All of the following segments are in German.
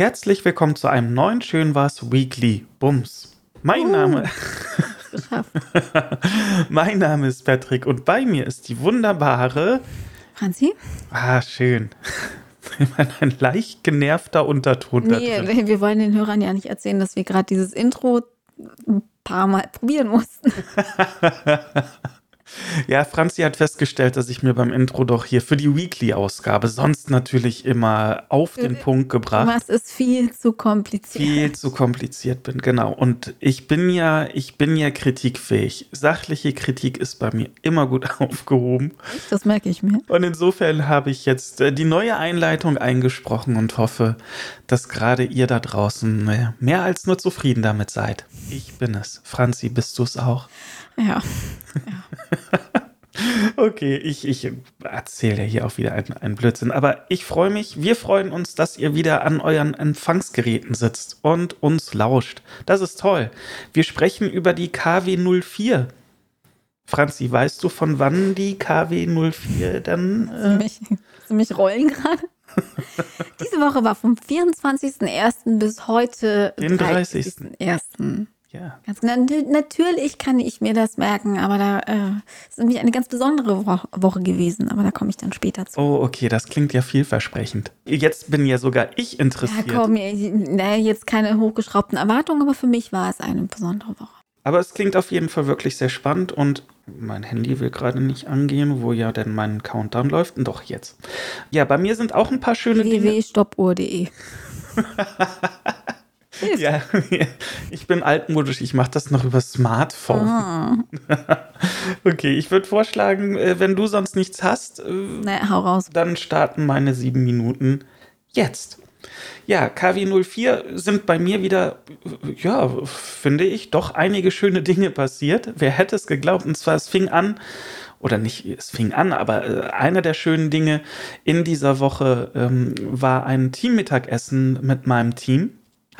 Herzlich willkommen zu einem neuen Schön was Weekly Bums. Mein uh, Name. mein Name ist Patrick und bei mir ist die wunderbare Franzi. Ah, schön. Ein leicht genervter Unterton. Nee, wir wollen den Hörern ja nicht erzählen, dass wir gerade dieses Intro ein paar Mal probieren mussten. Ja, Franzi hat festgestellt, dass ich mir beim Intro doch hier für die Weekly-Ausgabe sonst natürlich immer auf den Punkt gebracht. Was ist viel zu kompliziert. Viel zu kompliziert bin, genau. Und ich bin ja, ich bin ja kritikfähig. Sachliche Kritik ist bei mir immer gut aufgehoben. Das merke ich mir. Und insofern habe ich jetzt äh, die neue Einleitung eingesprochen und hoffe, dass gerade ihr da draußen äh, mehr als nur zufrieden damit seid. Ich bin es. Franzi, bist du es auch? Ja. ja. okay, ich, ich erzähle hier auch wieder einen, einen Blödsinn. Aber ich freue mich, wir freuen uns, dass ihr wieder an euren Empfangsgeräten sitzt und uns lauscht. Das ist toll. Wir sprechen über die KW04. Franzi, weißt du, von wann die KW04 dann. Äh mich, mich rollen gerade? Diese Woche war vom 24.01. bis heute den 30.01. Ja. Ganz genau. Natürlich kann ich mir das merken, aber da äh, ist nämlich eine ganz besondere Wo Woche gewesen, aber da komme ich dann später zu. Oh, okay, das klingt ja vielversprechend. Jetzt bin ja sogar ich interessiert. Ja, komm, na, jetzt keine hochgeschraubten Erwartungen, aber für mich war es eine besondere Woche. Aber es klingt auf jeden Fall wirklich sehr spannend und mein Handy will gerade nicht angehen, wo ja denn mein Countdown läuft. Und doch jetzt. Ja, bei mir sind auch ein paar schöne www.stoppuhr.de ja, ich bin altmodisch, ich mache das noch über Smartphone. Ah. okay, ich würde vorschlagen, äh, wenn du sonst nichts hast, äh, naja, hau raus. dann starten meine sieben Minuten jetzt. Ja, KW04 sind bei mir wieder, ja, finde ich, doch einige schöne Dinge passiert. Wer hätte es geglaubt? Und zwar, es fing an, oder nicht, es fing an, aber äh, einer der schönen Dinge in dieser Woche ähm, war ein Teammittagessen mit meinem Team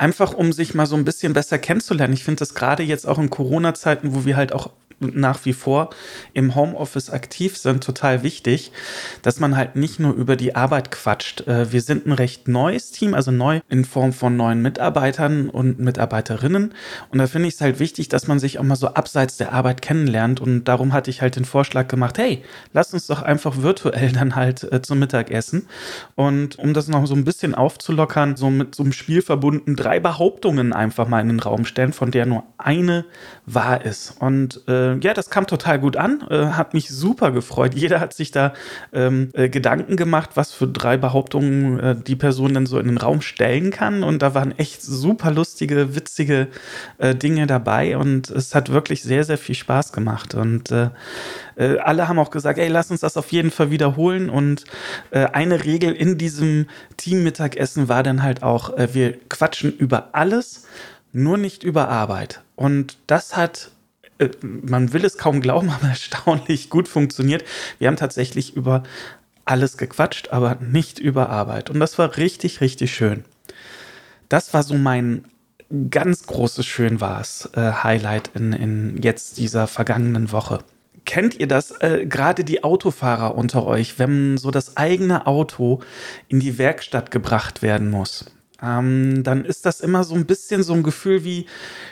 einfach um sich mal so ein bisschen besser kennenzulernen. Ich finde das gerade jetzt auch in Corona-Zeiten, wo wir halt auch nach wie vor im Homeoffice aktiv sind, total wichtig, dass man halt nicht nur über die Arbeit quatscht. Äh, wir sind ein recht neues Team, also neu in Form von neuen Mitarbeitern und Mitarbeiterinnen. Und da finde ich es halt wichtig, dass man sich auch mal so abseits der Arbeit kennenlernt. Und darum hatte ich halt den Vorschlag gemacht, hey, lass uns doch einfach virtuell dann halt äh, zum Mittagessen. Und um das noch so ein bisschen aufzulockern, so mit so einem Spiel verbunden, drei Behauptungen einfach mal in den Raum stellen, von der nur eine wahr ist. Und äh, äh, ja, das kam total gut an, äh, hat mich super gefreut. Jeder hat sich da ähm, äh, Gedanken gemacht, was für drei Behauptungen äh, die Person dann so in den Raum stellen kann. Und da waren echt super lustige, witzige äh, Dinge dabei und es hat wirklich sehr, sehr viel Spaß gemacht. Und äh, alle haben auch gesagt, ey, lass uns das auf jeden Fall wiederholen. Und eine Regel in diesem Teammittagessen war dann halt auch, wir quatschen über alles, nur nicht über Arbeit. Und das hat äh, man will es kaum glauben, aber erstaunlich gut funktioniert. Wir haben tatsächlich über alles gequatscht, aber nicht über Arbeit. Und das war richtig, richtig schön. Das war so mein ganz großes Schön war's äh, Highlight in, in jetzt dieser vergangenen Woche. Kennt ihr das? Äh, Gerade die Autofahrer unter euch, wenn so das eigene Auto in die Werkstatt gebracht werden muss ähm, dann ist das immer so ein bisschen so ein Gefühl wie,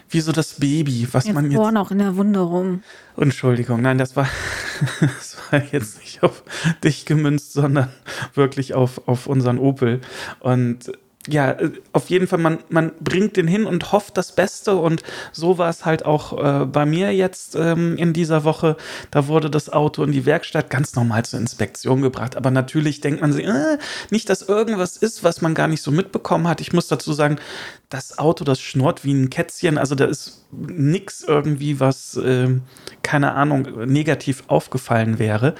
wie so das Baby, was jetzt man jetzt. noch in der Wunde rum. Entschuldigung, nein, das war, das war jetzt nicht auf dich gemünzt, sondern wirklich auf, auf unseren Opel. Und ja, äh, auf jeden Fall, man, man bringt den hin und hofft das Beste. Und so war es halt auch äh, bei mir jetzt ähm, in dieser Woche. Da wurde das Auto in die Werkstatt ganz normal zur Inspektion gebracht. Aber natürlich denkt man sich, äh, nicht, dass irgendwas ist, was man gar nicht so mitbekommen hat. Ich muss dazu sagen, das Auto, das schnurrt wie ein Kätzchen. Also da ist nichts irgendwie, was, äh, keine Ahnung, negativ aufgefallen wäre.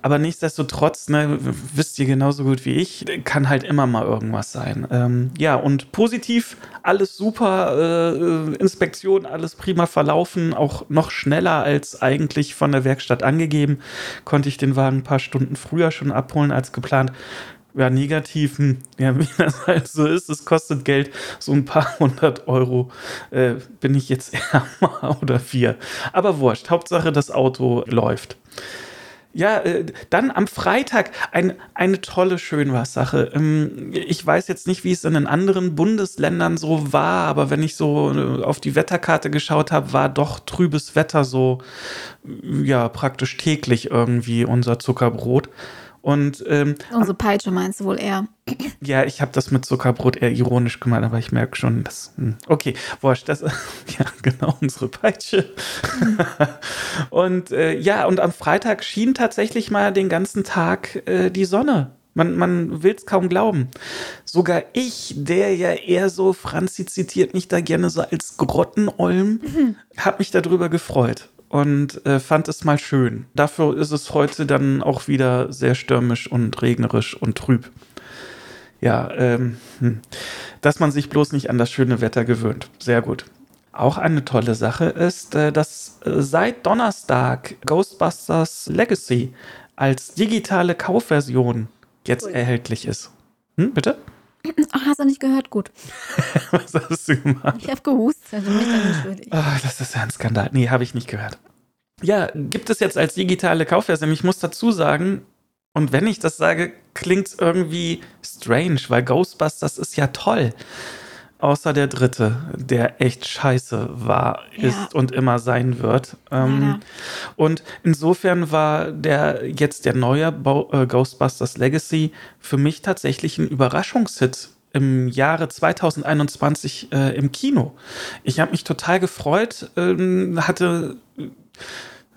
Aber nichtsdestotrotz, ne, wisst ihr genauso gut wie ich, kann halt immer mal irgendwas sein. Ähm, ja, und positiv, alles super, äh, Inspektion, alles prima verlaufen, auch noch schneller als eigentlich von der Werkstatt angegeben. Konnte ich den Wagen ein paar Stunden früher schon abholen als geplant ja, negativen, ja, wie das halt so ist, es kostet Geld, so ein paar hundert Euro äh, bin ich jetzt ärmer oder vier. Aber wurscht, Hauptsache das Auto läuft. Ja, äh, dann am Freitag ein, eine tolle Schönwas-Sache. Ähm, ich weiß jetzt nicht, wie es in den anderen Bundesländern so war, aber wenn ich so äh, auf die Wetterkarte geschaut habe, war doch trübes Wetter so, ja, praktisch täglich irgendwie unser Zuckerbrot. Und ähm, unsere Peitsche meinst du wohl eher? Ja, ich habe das mit Zuckerbrot eher ironisch gemeint, aber ich merke schon, dass hm, okay, wurscht, das ja genau unsere Peitsche. und äh, ja, und am Freitag schien tatsächlich mal den ganzen Tag äh, die Sonne. Man, man will es kaum glauben. Sogar ich, der ja eher so, Franzi zitiert mich da gerne so als Grottenolm, mhm. habe mich darüber gefreut und äh, fand es mal schön. Dafür ist es heute dann auch wieder sehr stürmisch und regnerisch und trüb. Ja, ähm, hm. dass man sich bloß nicht an das schöne Wetter gewöhnt. Sehr gut. Auch eine tolle Sache ist, äh, dass äh, seit Donnerstag Ghostbusters Legacy als digitale Kaufversion jetzt cool. erhältlich ist. Hm, bitte? Ach, hast du nicht gehört? Gut. Was hast du gemacht? Ich habe gehustet. Also mich dann entschuldigt. Oh, das ist ja ein Skandal. Nee, habe ich nicht gehört. Ja, gibt es jetzt als digitale Kaufversion. Ich muss dazu sagen, und wenn ich das sage, klingt es irgendwie strange, weil Ghostbusters ist ja toll. Außer der dritte, der echt scheiße war, ja. ist und immer sein wird. Ähm, und insofern war der jetzt der neue Bo äh, Ghostbusters Legacy für mich tatsächlich ein Überraschungshit im Jahre 2021 äh, im Kino. Ich habe mich total gefreut, äh, hatte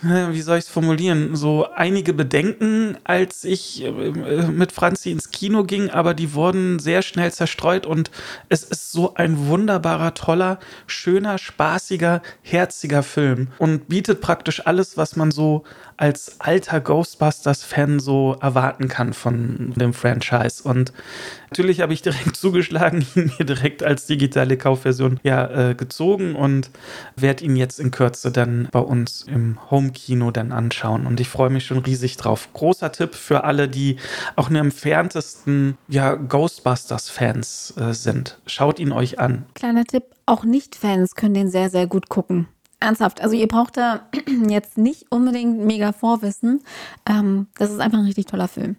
wie soll ich es formulieren, so einige Bedenken, als ich äh, mit Franzi ins Kino ging, aber die wurden sehr schnell zerstreut und es ist so ein wunderbarer, toller, schöner, spaßiger, herziger Film und bietet praktisch alles, was man so als alter Ghostbusters-Fan so erwarten kann von dem Franchise. Und natürlich habe ich direkt zugeschlagen, ihn mir direkt als digitale Kaufversion ja äh, gezogen und werde ihn jetzt in Kürze dann bei uns im Home-Kino dann anschauen. Und ich freue mich schon riesig drauf. Großer Tipp für alle, die auch nur entferntesten ja, Ghostbusters-Fans äh, sind. Schaut ihn euch an. Kleiner Tipp, auch Nicht-Fans können den sehr, sehr gut gucken. Ernsthaft, also ihr braucht da jetzt nicht unbedingt mega Vorwissen. Ähm, das ist einfach ein richtig toller Film.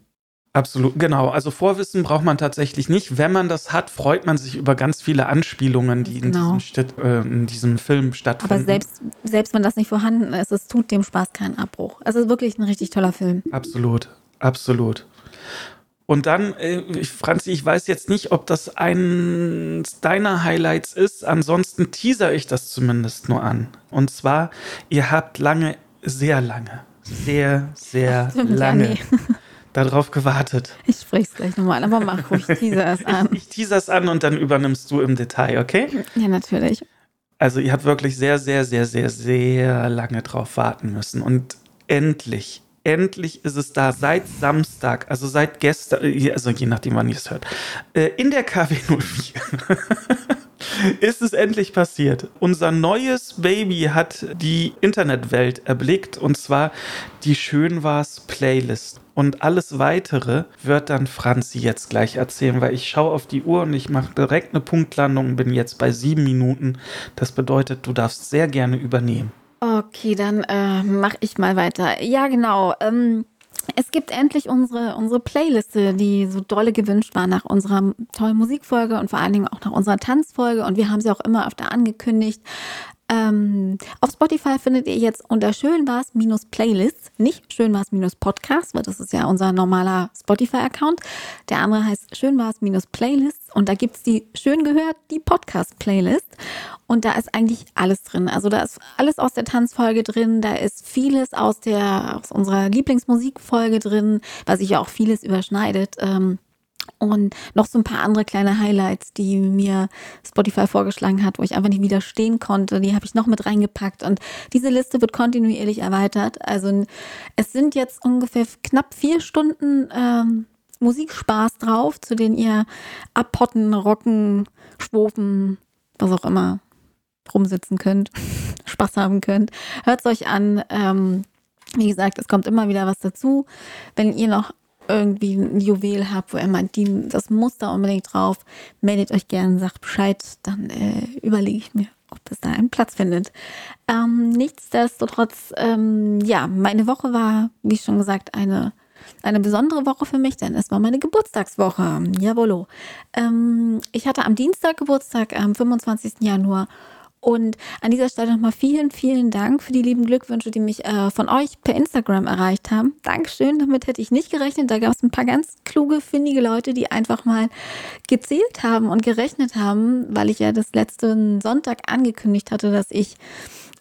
Absolut, genau. Also Vorwissen braucht man tatsächlich nicht. Wenn man das hat, freut man sich über ganz viele Anspielungen, die in, genau. diesem, Stadt, äh, in diesem Film stattfinden. Aber selbst, selbst wenn das nicht vorhanden ist, es tut dem Spaß keinen Abbruch. Es ist wirklich ein richtig toller Film. Absolut, absolut. Und dann, äh, Franzi, ich weiß jetzt nicht, ob das eins deiner Highlights ist. Ansonsten teaser ich das zumindest nur an. Und zwar, ihr habt lange, sehr lange, sehr, sehr Stimmt, lange darauf gewartet. Ich spreche es gleich nochmal, aber mach ruhig, teaser es an. Ich, ich teaser es an und dann übernimmst du im Detail, okay? Ja, natürlich. Also ihr habt wirklich sehr, sehr, sehr, sehr, sehr lange drauf warten müssen. Und endlich, endlich ist es da seit Samstag, also seit gestern, äh, also je nachdem, wann ihr es hört, äh, in der KW 04 ist es endlich passiert. Unser neues Baby hat die Internetwelt erblickt und zwar die Schönwas Playlist. Und alles weitere wird dann Franzi jetzt gleich erzählen, weil ich schaue auf die Uhr und ich mache direkt eine Punktlandung und bin jetzt bei sieben Minuten. Das bedeutet, du darfst sehr gerne übernehmen. Okay, dann äh, mache ich mal weiter. Ja, genau. Ähm, es gibt endlich unsere, unsere Playliste, die so dolle gewünscht war nach unserer tollen Musikfolge und vor allen Dingen auch nach unserer Tanzfolge. Und wir haben sie auch immer öfter angekündigt. Ähm, auf Spotify findet ihr jetzt unter Schönwas minus Playlists, nicht Schönwas minus Podcast, weil das ist ja unser normaler Spotify-Account. Der andere heißt Schönwas minus Playlists und da gibt es die schön gehört, die Podcast-Playlist. Und da ist eigentlich alles drin. Also da ist alles aus der Tanzfolge drin, da ist vieles aus der aus unserer Lieblingsmusikfolge drin, was sich ja auch vieles überschneidet. Ähm, und noch so ein paar andere kleine Highlights, die mir Spotify vorgeschlagen hat, wo ich einfach nicht widerstehen konnte. Die habe ich noch mit reingepackt. Und diese Liste wird kontinuierlich erweitert. Also es sind jetzt ungefähr knapp vier Stunden ähm, Musikspaß drauf, zu denen ihr abpotten, rocken, schwofen, was auch immer rumsitzen könnt, Spaß haben könnt. Hört es euch an. Ähm, wie gesagt, es kommt immer wieder was dazu. Wenn ihr noch irgendwie ein Juwel habt, wo ihr meint, die, das muss da unbedingt drauf, meldet euch gerne, sagt Bescheid, dann äh, überlege ich mir ob es da einen Platz findet. Ähm, nichtsdestotrotz, ähm, ja, meine Woche war, wie schon gesagt, eine, eine besondere Woche für mich, denn es war meine Geburtstagswoche. Jawollo. Ähm, ich hatte am Dienstag Geburtstag, am 25. Januar und an dieser Stelle nochmal vielen, vielen Dank für die lieben Glückwünsche, die mich äh, von euch per Instagram erreicht haben. Dankeschön, damit hätte ich nicht gerechnet. Da gab es ein paar ganz kluge, findige Leute, die einfach mal gezählt haben und gerechnet haben, weil ich ja das letzten Sonntag angekündigt hatte, dass ich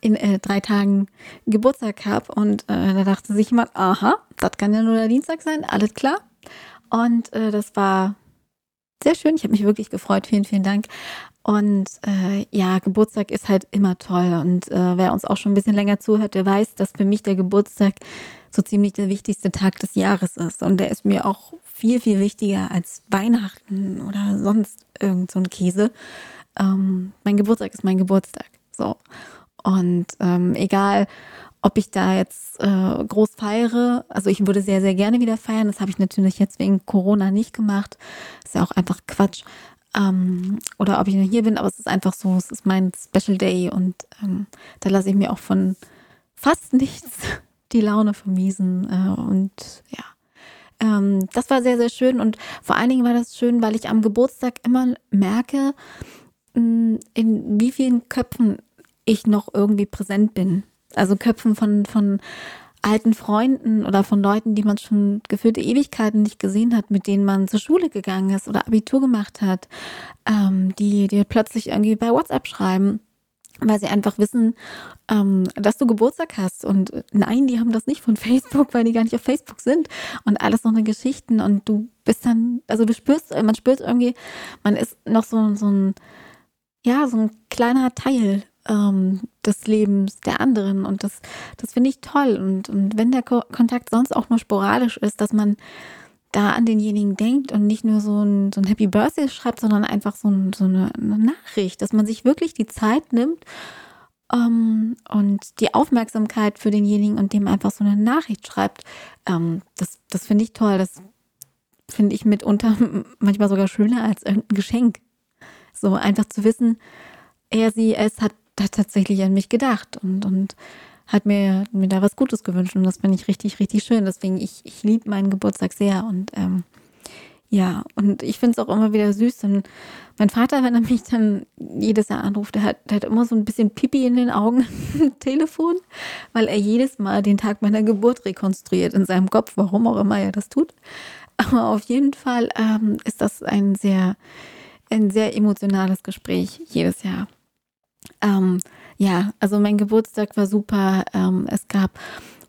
in äh, drei Tagen Geburtstag habe. Und äh, da dachte sich jemand, aha, das kann ja nur der Dienstag sein, alles klar. Und äh, das war sehr schön. Ich habe mich wirklich gefreut. Vielen, vielen Dank. Und äh, ja, Geburtstag ist halt immer toll. Und äh, wer uns auch schon ein bisschen länger zuhört, der weiß, dass für mich der Geburtstag so ziemlich der wichtigste Tag des Jahres ist. Und der ist mir auch viel, viel wichtiger als Weihnachten oder sonst irgend so ein Käse. Ähm, mein Geburtstag ist mein Geburtstag. So. Und ähm, egal, ob ich da jetzt äh, groß feiere, also ich würde sehr, sehr gerne wieder feiern. Das habe ich natürlich jetzt wegen Corona nicht gemacht. ist ja auch einfach Quatsch. Ähm, oder ob ich nur hier bin, aber es ist einfach so, es ist mein Special Day und ähm, da lasse ich mir auch von fast nichts die Laune vermiesen. Äh, und ja, ähm, das war sehr, sehr schön und vor allen Dingen war das schön, weil ich am Geburtstag immer merke, in wie vielen Köpfen ich noch irgendwie präsent bin. Also Köpfen von, von alten Freunden oder von Leuten, die man schon gefühlte Ewigkeiten nicht gesehen hat, mit denen man zur Schule gegangen ist oder Abitur gemacht hat, ähm, die dir plötzlich irgendwie bei WhatsApp schreiben, weil sie einfach wissen, ähm, dass du Geburtstag hast. Und nein, die haben das nicht von Facebook, weil die gar nicht auf Facebook sind und alles noch eine Geschichten und du bist dann, also du spürst, man spürt irgendwie, man ist noch so, so ein, ja, so ein kleiner Teil ähm, des Lebens der anderen. Und das, das finde ich toll. Und, und wenn der Ko Kontakt sonst auch nur sporadisch ist, dass man da an denjenigen denkt und nicht nur so ein, so ein Happy Birthday schreibt, sondern einfach so, ein, so eine, eine, Nachricht, dass man sich wirklich die Zeit nimmt ähm, und die Aufmerksamkeit für denjenigen und dem einfach so eine Nachricht schreibt. Ähm, das das finde ich toll. Das finde ich mitunter manchmal sogar schöner als irgendein Geschenk. So einfach zu wissen, er, sie, es hat hat tatsächlich an mich gedacht und, und hat mir, mir da was Gutes gewünscht. Und das finde ich richtig, richtig schön. Deswegen, ich, ich liebe meinen Geburtstag sehr. Und ähm, ja, und ich finde es auch immer wieder süß. Und mein Vater, wenn er mich dann jedes Jahr anruft, der hat, der hat immer so ein bisschen Pipi in den Augen Telefon, weil er jedes Mal den Tag meiner Geburt rekonstruiert in seinem Kopf, warum auch immer er das tut. Aber auf jeden Fall ähm, ist das ein sehr, ein sehr emotionales Gespräch jedes Jahr. Ähm, ja, also mein Geburtstag war super. Ähm, es gab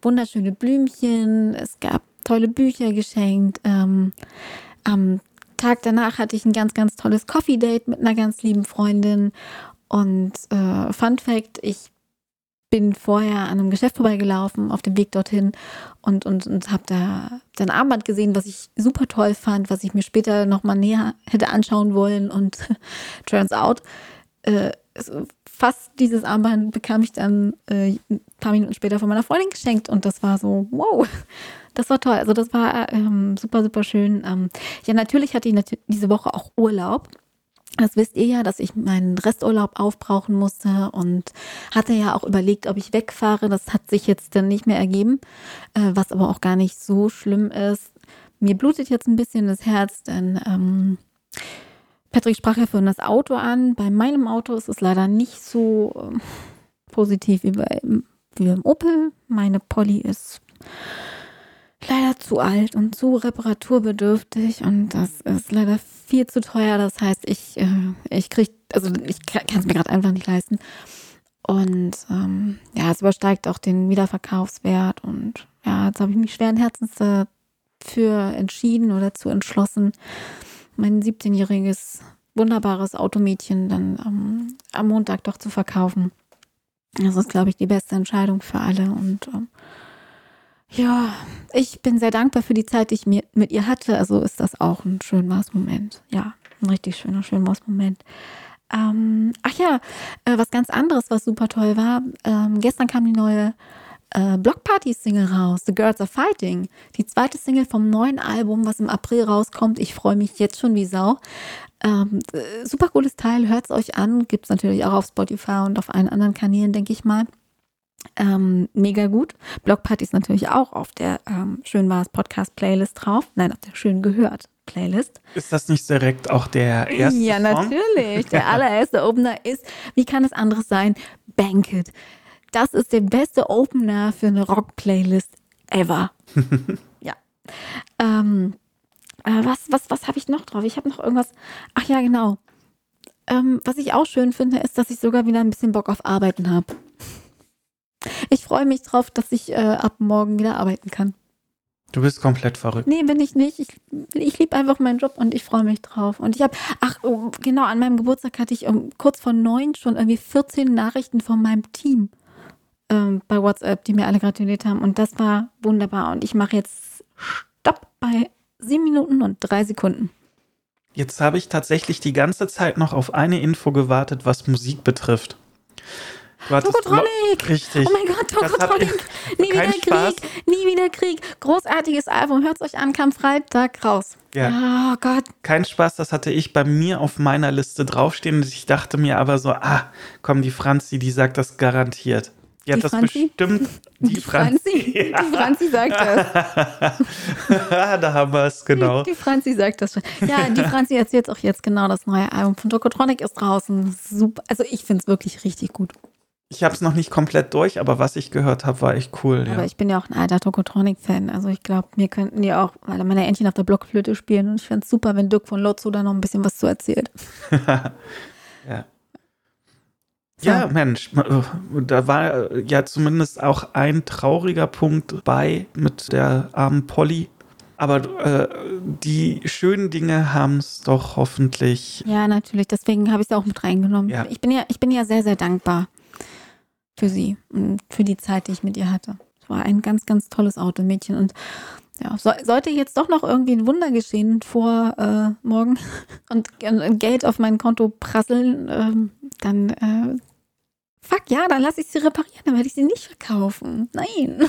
wunderschöne Blümchen, es gab tolle Bücher geschenkt. Ähm, am Tag danach hatte ich ein ganz, ganz tolles Coffee Date mit einer ganz lieben Freundin. Und äh, Fun Fact, ich bin vorher an einem Geschäft vorbeigelaufen auf dem Weg dorthin und, und, und habe da ein Armband gesehen, was ich super toll fand, was ich mir später nochmal näher hätte anschauen wollen. Und turns out, äh, fast dieses Armband bekam ich dann äh, ein paar Minuten später von meiner Freundin geschenkt und das war so, wow, das war toll. Also das war ähm, super, super schön. Ähm, ja, natürlich hatte ich diese Woche auch Urlaub. Das wisst ihr ja, dass ich meinen Resturlaub aufbrauchen musste und hatte ja auch überlegt, ob ich wegfahre. Das hat sich jetzt dann nicht mehr ergeben, äh, was aber auch gar nicht so schlimm ist. Mir blutet jetzt ein bisschen das Herz, denn ähm, Patrick sprach ja vorhin das Auto an. Bei meinem Auto ist es leider nicht so ähm, positiv wie, bei, wie beim Opel. Meine Polly ist leider zu alt und zu reparaturbedürftig und das ist leider viel zu teuer. Das heißt, ich, äh, ich kriege, also ich kann es mir gerade einfach nicht leisten. Und ähm, ja, es übersteigt auch den Wiederverkaufswert und ja, jetzt habe ich mich schweren Herzens dafür entschieden oder zu entschlossen, mein 17-jähriges wunderbares Automädchen dann ähm, am Montag doch zu verkaufen. Das ist, glaube ich, die beste Entscheidung für alle. Und ähm, ja, ich bin sehr dankbar für die Zeit, die ich mir, mit ihr hatte. Also ist das auch ein schöner Moment. Ja, ein richtig schöner, schöner Moment. Ähm, ach ja, äh, was ganz anderes, was super toll war. Ähm, gestern kam die neue äh, Block Party Single raus, The Girls Are Fighting. Die zweite Single vom neuen Album, was im April rauskommt. Ich freue mich jetzt schon wie Sau. Ähm, äh, super cooles Teil, hört es euch an. Gibt es natürlich auch auf Spotify und auf allen anderen Kanälen, denke ich mal. Ähm, mega gut. Blockparty ist natürlich auch auf der ähm, Schön war es Podcast Playlist drauf. Nein, auf der Schön gehört Playlist. Ist das nicht direkt auch der erste Ja, Song? natürlich. Der allererste Opener ist, wie kann es anderes sein? Banket. Das ist der beste Opener für eine Rock-Playlist ever. ja. Ähm, äh, was was, was habe ich noch drauf? Ich habe noch irgendwas. Ach ja, genau. Ähm, was ich auch schön finde, ist, dass ich sogar wieder ein bisschen Bock auf Arbeiten habe. Ich freue mich drauf, dass ich äh, ab morgen wieder arbeiten kann. Du bist komplett verrückt. Nee, bin ich nicht. Ich, ich liebe einfach meinen Job und ich freue mich drauf. Und ich habe, ach, oh, genau, an meinem Geburtstag hatte ich um kurz vor neun schon irgendwie 14 Nachrichten von meinem Team ähm, bei WhatsApp, die mir alle gratuliert haben. Und das war wunderbar. Und ich mache jetzt Stopp bei sieben Minuten und drei Sekunden. Jetzt habe ich tatsächlich die ganze Zeit noch auf eine Info gewartet, was Musik betrifft. Tokotronic! Richtig. Oh mein Gott, Tokotronic! Nie wieder Spaß. Krieg! Nie wieder Krieg! Großartiges Album, hört's euch an, kam Freitag raus. Ja. Oh Gott. Kein Spaß, das hatte ich bei mir auf meiner Liste draufstehen. Und ich dachte mir aber so, ah, komm, die Franzi, die sagt das garantiert. Die hat Die das Franzi? bestimmt. Die, Franzi. Die Franzi sagt das. da haben wir es, genau. Die Franzi sagt das schon. Ja, die Franzi erzählt auch jetzt genau das neue Album von Tokotronic ist draußen. Super. Also ich finde es wirklich richtig gut. Ich habe es noch nicht komplett durch, aber was ich gehört habe, war echt cool. Aber Ja. ich bin ja auch ein alter Tokotronic-Fan. Also ich glaube, mir könnten die auch, weil meine Entchen auf der Blockflöte spielen. Und ich fände es super, wenn Dirk von Lotso da noch ein bisschen was zu erzählt. ja. So. Ja, Mensch, äh, da war äh, ja zumindest auch ein trauriger Punkt bei mit der armen Polly. Aber äh, die schönen Dinge haben es doch hoffentlich. Ja, natürlich. Deswegen habe ich es auch mit reingenommen. Ja. Ich, bin ja, ich bin ja sehr, sehr dankbar für sie und für die Zeit, die ich mit ihr hatte. Es war ein ganz, ganz tolles Automädchen. Und ja, so, sollte jetzt doch noch irgendwie ein Wunder geschehen vor äh, morgen und, und Geld auf mein Konto prasseln, ähm, dann äh, fuck ja, dann lasse ich sie reparieren, dann werde ich sie nicht verkaufen. Nein.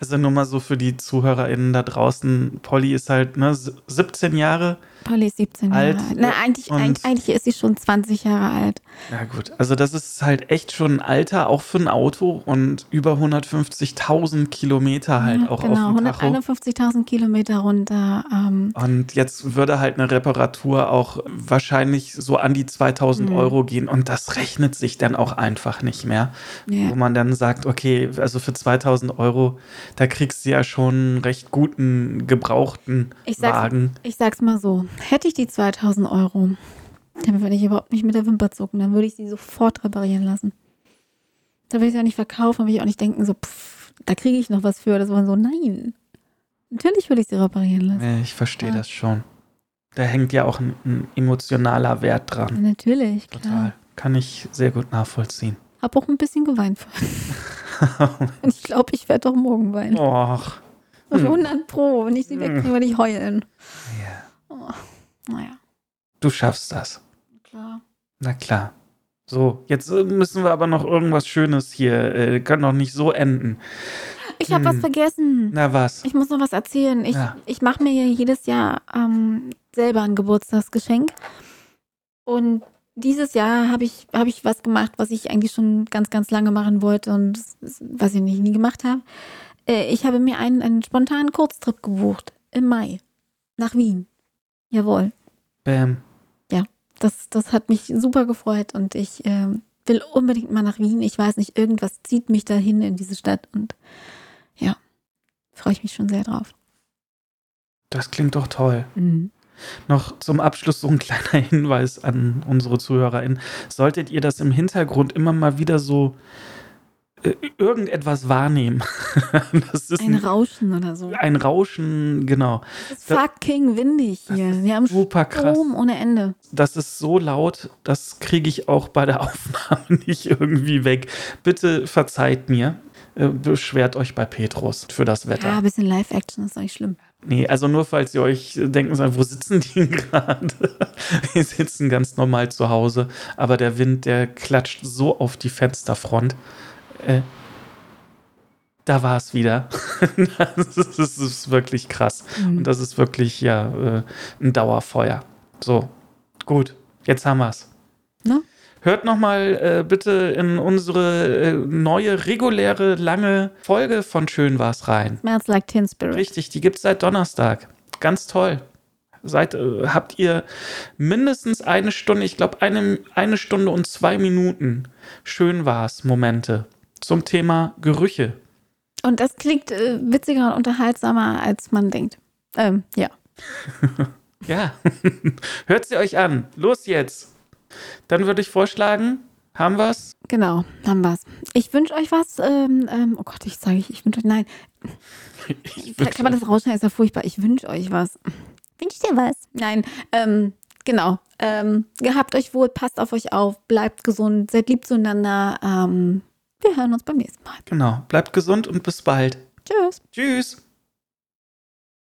Also nur mal so für die ZuhörerInnen da draußen. Polly ist halt ne, s- 17 Jahre. Polly ist 17 Alt, Jahre alt. Na, eigentlich, eigentlich, eigentlich ist sie schon 20 Jahre alt. Ja gut, also das ist halt echt schon ein Alter, auch für ein Auto und über 150.000 Kilometer halt Ja, auch genau, auf dem Tacho. 151.000 Kilometer runter. Ähm, Und jetzt würde halt eine Reparatur auch wahrscheinlich so an die 2000 Mhm. Euro gehen und das rechnet sich dann auch einfach nicht mehr. ja. Wo man dann sagt, okay, also für 2000 Euro, da kriegst du ja schon einen recht guten gebrauchten Ich sag's, Wagen. ich sag's mal so: Hätte ich die 2000 Euro, dann würde ich überhaupt nicht mit der Wimper zucken. Dann würde ich sie sofort reparieren lassen. Da will ich sie auch nicht verkaufen, will ich auch nicht denken, so, pff, da kriege ich noch was für. Das war so, nein. Natürlich würde ich sie reparieren lassen. Ich verstehe Ja. das schon. Da hängt ja auch ein, ein emotionaler Wert dran. natürlich, klar. Total. Kann ich sehr gut nachvollziehen. Hab auch ein bisschen geweint vorhin. Und ich glaube, ich werde doch morgen weinen. Och. Auf hm. 100 Pro. Wenn ich sie wegkriege, werde ich heulen. Oh, naja, Du schaffst das. klar. Na klar. So, jetzt äh, müssen wir aber noch irgendwas Schönes hier. Äh, kann doch nicht so enden. Ich habe Hm. was vergessen. Na was? Ich muss noch was erzählen. Ich, Ja. ich mache mir ja jedes Jahr ähm, selber ein Geburtstagsgeschenk. Und dieses Jahr habe ich, hab ich was gemacht, was ich eigentlich schon ganz, ganz lange machen wollte und was ich nicht, nie gemacht habe. Äh, ich habe mir einen, einen spontanen Kurztrip gebucht im Mai nach Wien. Jawohl. Bam. Das, das hat mich super gefreut und ich ähm, will unbedingt mal nach Wien. Ich weiß nicht, irgendwas zieht mich dahin in diese Stadt und ja, freue ich mich schon sehr drauf. Das klingt doch toll. Noch zum Abschluss so ein kleiner Hinweis an unsere ZuhörerInnen. Solltet ihr das im Hintergrund immer mal wieder so äh, irgendetwas wahrnehmen. das ist Ein Rauschen oder so. ein Rauschen, genau. Fucking windig hier. Wir haben Super krass. Strom ohne Ende. Das ist so laut, das kriege ich auch bei der Aufnahme nicht irgendwie weg. Bitte verzeiht mir. Äh, Beschwert euch bei Petrus für das Wetter. Ja, ein bisschen Live-Action ist nicht schlimm. Nee, also nur falls ihr euch denken sollt, wo sitzen die gerade? Wir sitzen ganz normal zu Hause, aber der Wind, der klatscht so auf die Fensterfront. Äh, da war es wieder. das, ist, das, ist, wirklich krass. Mhm. Und das ist wirklich, ja, äh, ein Dauerfeuer. So, gut, jetzt haben wir es. Hört nochmal äh, bitte in unsere äh, neue, reguläre, lange Folge von Schön war's rein. Smells like Teen Spirit. Richtig, die gibt es seit Donnerstag. Ganz toll. Seid, äh, habt ihr mindestens eine Stunde, ich glaube eine, eine Stunde und zwei Minuten Schön war's Momente zum Thema Gerüche. Und das klingt äh, witziger und unterhaltsamer, als man denkt. Ähm, ja. ja. Hört sie euch an. Los jetzt. Dann würde ich vorschlagen, haben wir es? Genau, haben wir es. Ich wünsche euch was. Ähm, ähm, oh Gott, ich sage, ich, ich wünsche euch, nein. Kann man das rausschneiden? Ist ja furchtbar. Ich wünsche euch was. Wünscht dir was? Nein, ähm, genau. Ähm, gehabt euch wohl, passt auf euch auf, bleibt gesund, seid lieb zueinander. Ähm, wir hören uns beim nächsten Mal. Genau, bleibt gesund und bis bald. Tschüss. Tschüss.